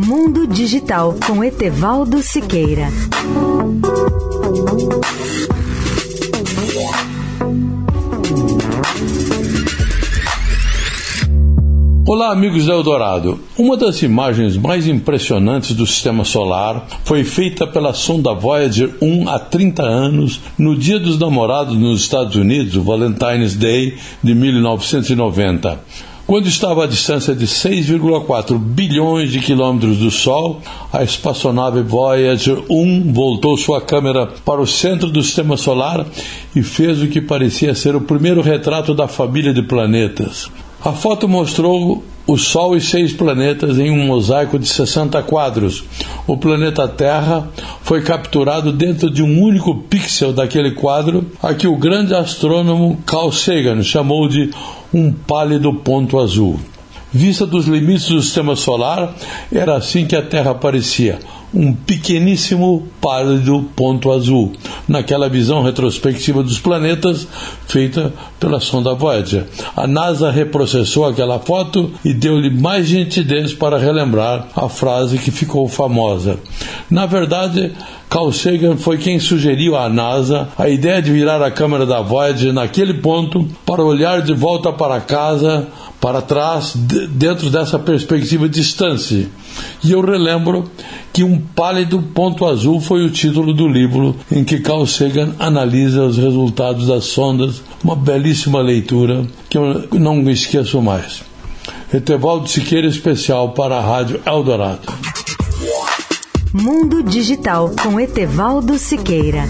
Mundo Digital com Etevaldo Siqueira. Olá, amigos da Eldorado. Uma das imagens mais impressionantes do sistema solar foi feita pela sonda Voyager 1 há 30 anos, no Dia dos Namorados nos Estados Unidos, o Valentine's Day de 1990. Quando estava à distância de 6,4 bilhões de quilômetros do Sol, a espaçonave Voyager 1 voltou sua câmera para o centro do sistema solar e fez o que parecia ser o primeiro retrato da família de planetas. A foto mostrou o Sol e seis planetas em um mosaico de 60 quadros. O planeta Terra foi capturado dentro de um único pixel daquele quadro, a que o grande astrônomo Carl Sagan chamou de um pálido ponto azul. Vista dos limites do sistema solar, era assim que a Terra parecia um pequeníssimo pálido ponto azul, naquela visão retrospectiva dos planetas feita pela sonda Voyager. A NASA reprocessou aquela foto e deu-lhe mais nitidez para relembrar a frase que ficou famosa. Na verdade, Carl Sagan foi quem sugeriu à NASA a ideia de virar a câmera da Voyager naquele ponto para olhar de volta para casa para trás dentro dessa perspectiva distante. E eu relembro que um pálido ponto azul foi o título do livro em que Carl Sagan analisa os resultados das sondas, uma belíssima leitura que eu não esqueço mais. Etevaldo Siqueira especial para a Rádio Eldorado. Mundo Digital com Etevaldo Siqueira.